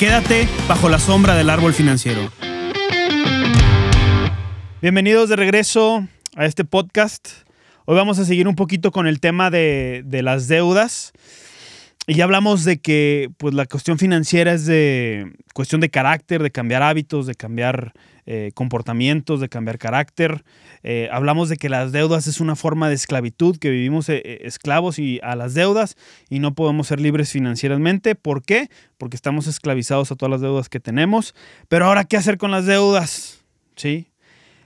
Quédate bajo la sombra del árbol financiero. Bienvenidos de regreso a este podcast. Hoy vamos a seguir un poquito con el tema de, las deudas. Y ya hablamos de que pues, la cuestión financiera es de cuestión de carácter, de cambiar hábitos, de cambiar eh, comportamientos, de cambiar carácter. Eh, hablamos de que las deudas es una forma de esclavitud, que vivimos eh, esclavos y a las deudas y no podemos ser libres financieramente. ¿Por qué? Porque estamos esclavizados a todas las deudas que tenemos. Pero ahora, ¿qué hacer con las deudas? ¿Sí?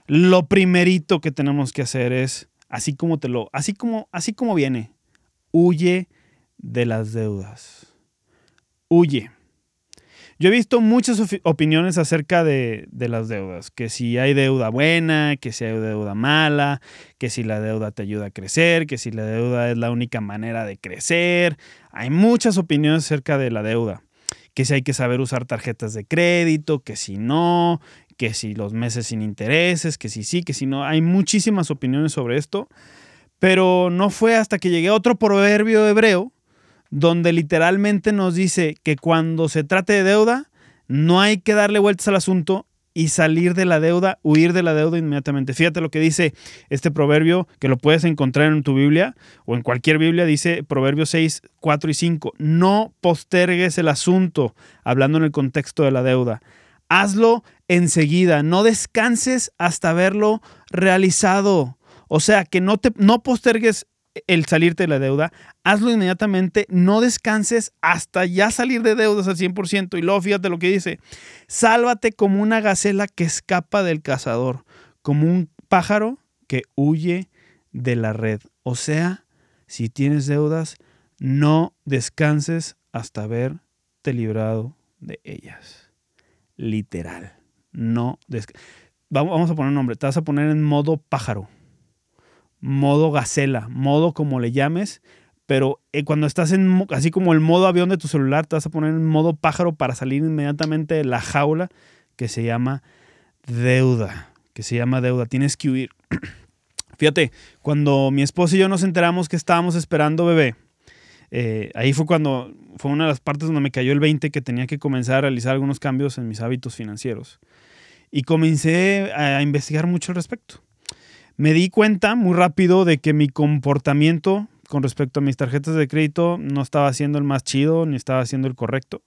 Lo primerito que tenemos que hacer es, así como te lo, así como, así como viene, huye de las deudas. Huye. Yo he visto muchas opiniones acerca de, las deudas, que si hay deuda buena, que si hay deuda mala, que si la deuda te ayuda a crecer, que si la deuda es la única manera de crecer. Hay muchas opiniones acerca de la deuda, que si hay que saber usar tarjetas de crédito, que si no, que si los meses sin intereses, que si sí, que si no. Hay muchísimas opiniones sobre esto, pero no fue hasta que llegué a otro proverbio hebreo donde literalmente nos dice que cuando se trate de deuda, no hay que darle vueltas al asunto y salir de la deuda, huir de la deuda inmediatamente. Fíjate lo que dice este proverbio, que lo puedes encontrar en tu Biblia o en cualquier Biblia, dice Proverbios 6, 4 y 5. No postergues el asunto, hablando en el contexto de la deuda. Hazlo enseguida, no descanses hasta verlo realizado. O sea, que no, te, no postergues el salirte de la deuda, hazlo inmediatamente, no descanses hasta ya salir de deudas al 100%. Y luego fíjate lo que dice, sálvate como una gacela que escapa del cazador, como un pájaro que huye de la red. O sea, si tienes deudas, no descanses hasta haberte librado de ellas. Literal. No Vamos a poner un nombre. Te vas a poner en modo pájaro modo gacela, modo como le llames, pero eh, cuando estás en, así como el modo avión de tu celular, te vas a poner en modo pájaro para salir inmediatamente de la jaula que se llama deuda, que se llama deuda, tienes que huir. Fíjate, cuando mi esposa y yo nos enteramos que estábamos esperando bebé, eh, ahí fue cuando fue una de las partes donde me cayó el 20 que tenía que comenzar a realizar algunos cambios en mis hábitos financieros. Y comencé a investigar mucho al respecto me di cuenta muy rápido de que mi comportamiento con respecto a mis tarjetas de crédito no estaba siendo el más chido ni estaba siendo el correcto.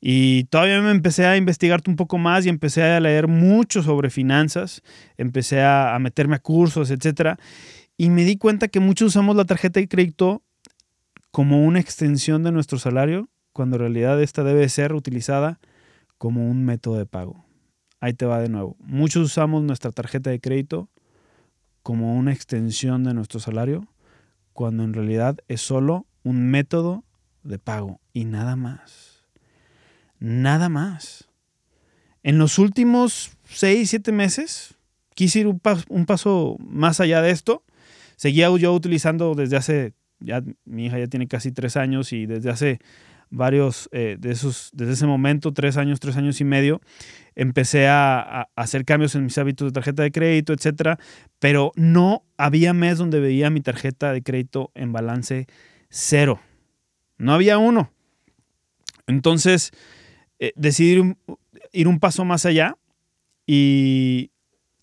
Y todavía me empecé a investigar un poco más y empecé a leer mucho sobre finanzas, empecé a, meterme a cursos, etc. Y me di cuenta que muchos usamos la tarjeta de crédito como una extensión de nuestro salario, cuando en realidad esta debe ser utilizada como un método de pago. Ahí te va de nuevo. Muchos usamos nuestra tarjeta de crédito como una extensión de nuestro salario, cuando en realidad es solo un método de pago y nada más. Nada más. En los últimos seis, siete meses, quise ir un, paso más allá de esto. Seguía yo utilizando desde hace, ya mi hija ya tiene casi tres años y desde hace varios eh, de esos, desde ese momento, tres años, tres años y medio, empecé a, hacer cambios en mis hábitos de tarjeta de crédito, etcétera, pero no había mes donde veía mi tarjeta de crédito en balance cero. No había uno. Entonces, eh, decidí ir un, paso más allá y,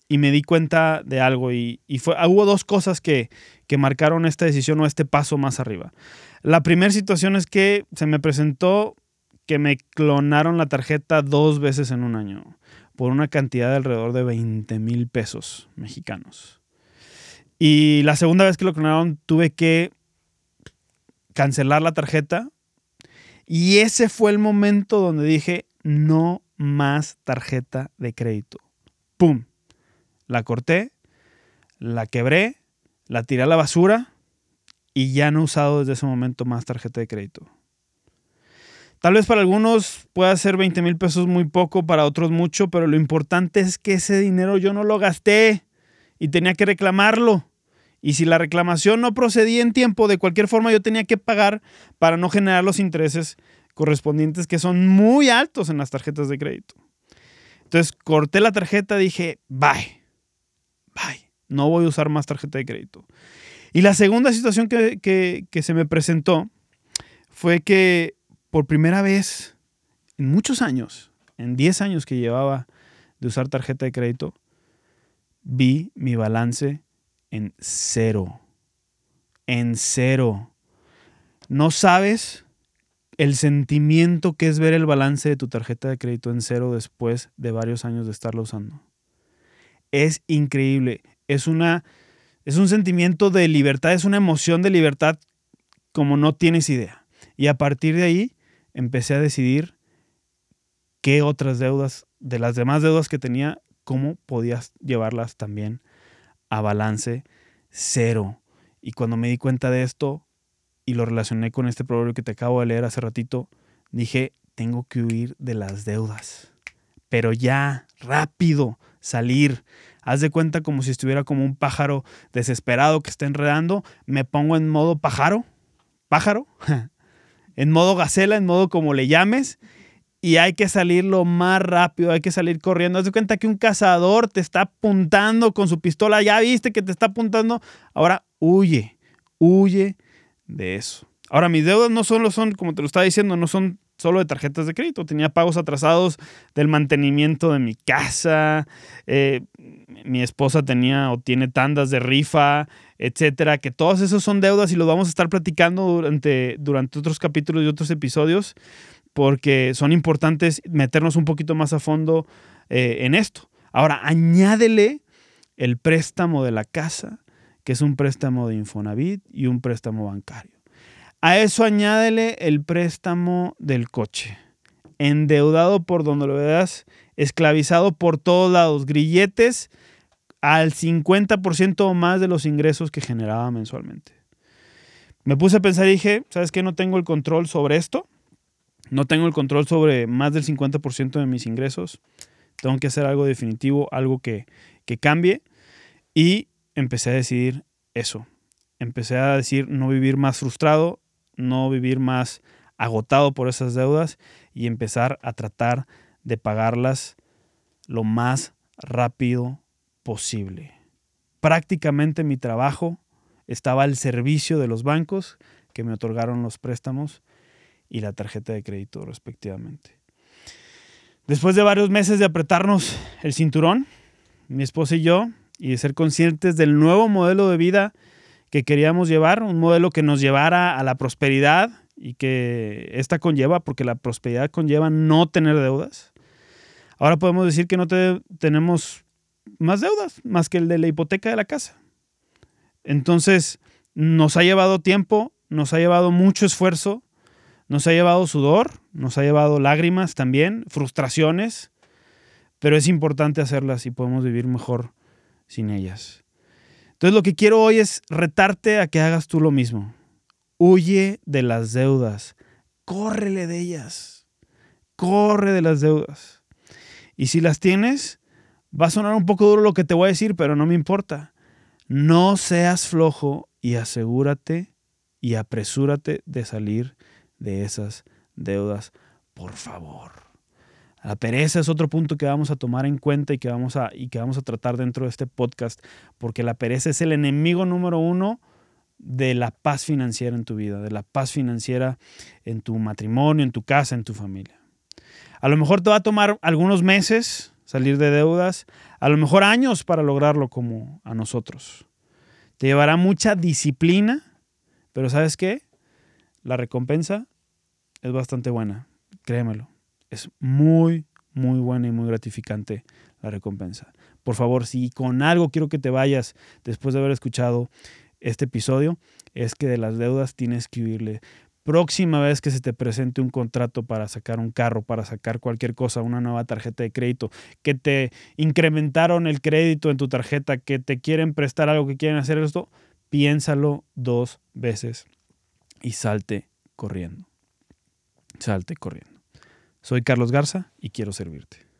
me di cuenta de algo y, fue, hubo dos cosas que, que marcaron esta decisión o este paso más arriba. La primera situación es que se me presentó que me clonaron la tarjeta dos veces en un año por una cantidad de alrededor de 20 mil pesos mexicanos. Y la segunda vez que lo clonaron tuve que cancelar la tarjeta y ese fue el momento donde dije no más tarjeta de crédito. ¡Pum! La corté, la quebré, la tiré a la basura y ya no he usado desde ese momento más tarjeta de crédito. Tal vez para algunos pueda ser 20 mil pesos muy poco, para otros mucho, pero lo importante es que ese dinero yo no lo gasté y tenía que reclamarlo. Y si la reclamación no procedía en tiempo, de cualquier forma yo tenía que pagar para no generar los intereses correspondientes que son muy altos en las tarjetas de crédito. Entonces corté la tarjeta, dije, bye, bye, no voy a usar más tarjeta de crédito. Y la segunda situación que, que se me presentó fue que por primera vez en muchos años, en 10 años que llevaba de usar tarjeta de crédito, vi mi balance en cero. En cero. No sabes el sentimiento que es ver el balance de tu tarjeta de crédito en cero después de varios años de estarla usando. Es increíble. Es una es un sentimiento de libertad, es una emoción de libertad como no tienes idea. Y a partir de ahí empecé a decidir qué otras deudas, de las demás deudas que tenía, cómo podías llevarlas también a balance cero. Y cuando me di cuenta de esto y lo relacioné con este proverbio que te acabo de leer hace ratito, dije, tengo que huir de las deudas. Pero ya, rápido, salir. Haz de cuenta como si estuviera como un pájaro desesperado que está enredando. Me pongo en modo pájaro. Pájaro. en modo gacela, en modo como le llames, y hay que salir lo más rápido, hay que salir corriendo. Haz de cuenta que un cazador te está apuntando con su pistola, ya viste que te está apuntando, ahora huye, huye de eso. Ahora, mis deudas no solo son, como te lo estaba diciendo, no son solo de tarjetas de crédito. Tenía pagos atrasados del mantenimiento de mi casa. Eh, mi esposa tenía o tiene tandas de rifa, etcétera. Que todos esos son deudas y los vamos a estar platicando durante, durante otros capítulos y otros episodios porque son importantes meternos un poquito más a fondo eh, en esto. Ahora, añádele el préstamo de la casa, que es un préstamo de Infonavit y un préstamo bancario. A eso añádele el préstamo del coche. Endeudado por donde lo veas, esclavizado por todos lados, grilletes al 50% o más de los ingresos que generaba mensualmente. Me puse a pensar y dije, ¿sabes qué? No tengo el control sobre esto. No tengo el control sobre más del 50% de mis ingresos. Tengo que hacer algo definitivo, algo que, que cambie. Y empecé a decidir eso. Empecé a decir no vivir más frustrado, no vivir más agotado por esas deudas y empezar a tratar de pagarlas lo más rápido posible. Prácticamente mi trabajo estaba al servicio de los bancos que me otorgaron los préstamos y la tarjeta de crédito respectivamente. Después de varios meses de apretarnos el cinturón, mi esposa y yo, y de ser conscientes del nuevo modelo de vida que queríamos llevar, un modelo que nos llevara a la prosperidad y que esta conlleva, porque la prosperidad conlleva no tener deudas. Ahora podemos decir que no tenemos más deudas, más que el de la hipoteca de la casa. Entonces, nos ha llevado tiempo, nos ha llevado mucho esfuerzo, nos ha llevado sudor, nos ha llevado lágrimas también, frustraciones, pero es importante hacerlas y podemos vivir mejor sin ellas. Entonces lo que quiero hoy es retarte a que hagas tú lo mismo. Huye de las deudas. Córrele de ellas. Corre de las deudas. Y si las tienes, va a sonar un poco duro lo que te voy a decir, pero no me importa. No seas flojo y asegúrate y apresúrate de salir de esas deudas, por favor. La pereza es otro punto que vamos a tomar en cuenta y que vamos a, y que vamos a tratar dentro de este podcast, porque la pereza es el enemigo número uno de la paz financiera en tu vida, de la paz financiera en tu matrimonio, en tu casa, en tu familia. A lo mejor te va a tomar algunos meses salir de deudas, a lo mejor años para lograrlo como a nosotros. Te llevará mucha disciplina, pero ¿sabes qué? La recompensa es bastante buena, créemelo es muy, muy buena y muy gratificante la recompensa. Por favor, si con algo quiero que te vayas después de haber escuchado este episodio, es que de las deudas tienes que huirle. Próxima vez que se te presente un contrato para sacar un carro, para sacar cualquier cosa, una nueva tarjeta de crédito, que te incrementaron el crédito en tu tarjeta, que te quieren prestar algo, que quieren hacer esto, piénsalo dos veces y salte corriendo. salte corriendo. Soy Carlos Garza y quiero servirte.